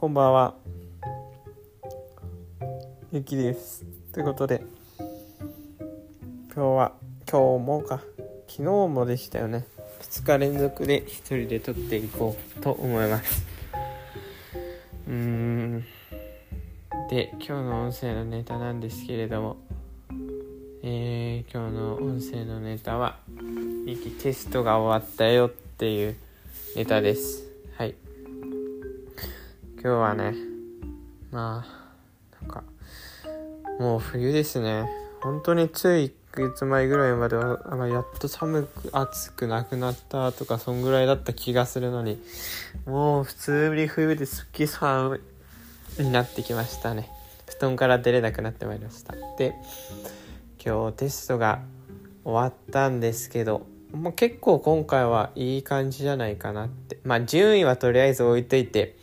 こんばんは。ゆきです。ということで、今日は、今日もか、昨日もでしたよね。2日連続で一人で撮っていこうと思います。うーん。で、今日の音声のネタなんですけれども、えー、今日の音声のネタは、ゆきテストが終わったよっていうネタです。はい。今日はね、まあ、なんか、もう冬ですね。本当につい1ヶ月前ぐらいまでは、あまやっと寒く、暑くなくなったとか、そんぐらいだった気がするのに、もう普通に冬ですっきり寒いになってきましたね。布団から出れなくなってまいりました。で、今日テストが終わったんですけど、もう結構今回はいい感じじゃないかなって。まあ順位はとりあえず置いといて、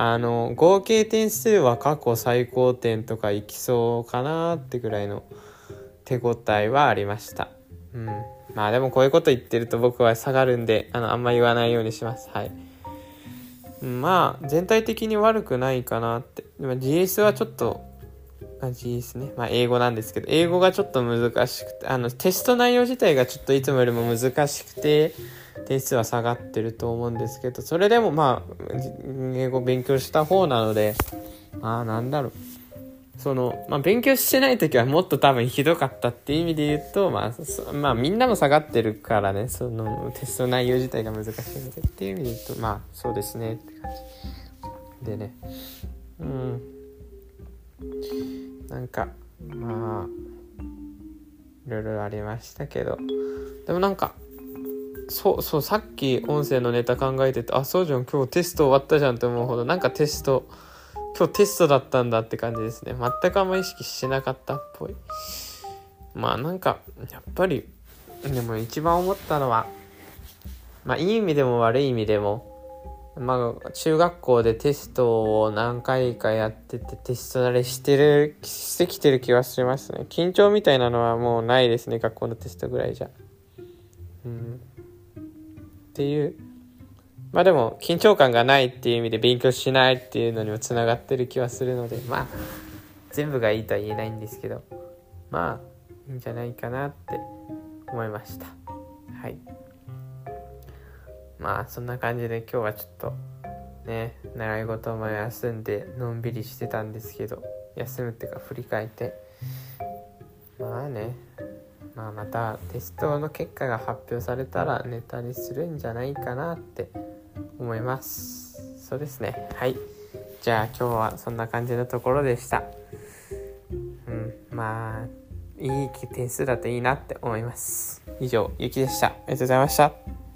あの、合計点数は過去最高点とかいきそうかなってぐらいの手応えはありました。うん。まあでもこういうこと言ってると僕は下がるんで、あの、あんま言わないようにします。はい。まあ、全体的に悪くないかなって。でも GS はちょっと、あ GS ね。まあ英語なんですけど、英語がちょっと難しくて、あの、テスト内容自体がちょっといつもよりも難しくて、点数は下がってると思うんですけど、それでもまあ、英語勉強した方なので、まあなんだろう。その、まあ勉強してない時はもっと多分ひどかったっていう意味で言うと、まあ、まあみんなも下がってるからね、そのテスト内容自体が難しいのでっていう意味で言うと、まあそうですねって感じ。でね、うん。なんか、まあ、いろいろありましたけど、でもなんか、そうそうさっき音声のネタ考えててあそうじゃん今日テスト終わったじゃんって思うほどなんかテスト今日テストだったんだって感じですね。全くあんま意識しなかったっぽい。まあなんかやっぱりでも一番思ったのはまあいい意味でも悪い意味でもまあ中学校でテストを何回かやっててテスト慣れしてるしてきてる気はしますね。緊張みたいなのはもうないですね学校のテストぐらいじゃ。うん。っていう。まあでも緊張感がないっていう意味で勉強しないっていうのにもつながってる気はするのでまあ全部がいいとは言えないんですけどまあいいんじゃないかなって思いました。はい。まあそんな感じで今日はちょっとね習い事も休んでのんびりしてたんですけど休むっていうか振り返って。まあね。まあ、またテストの結果が発表されたらネタにするんじゃないかなって思います。そうですね。はい。じゃあ今日はそんな感じのところでした。うん。まあいい点数だといいなって思います。以上ゆきでした。ありがとうございました。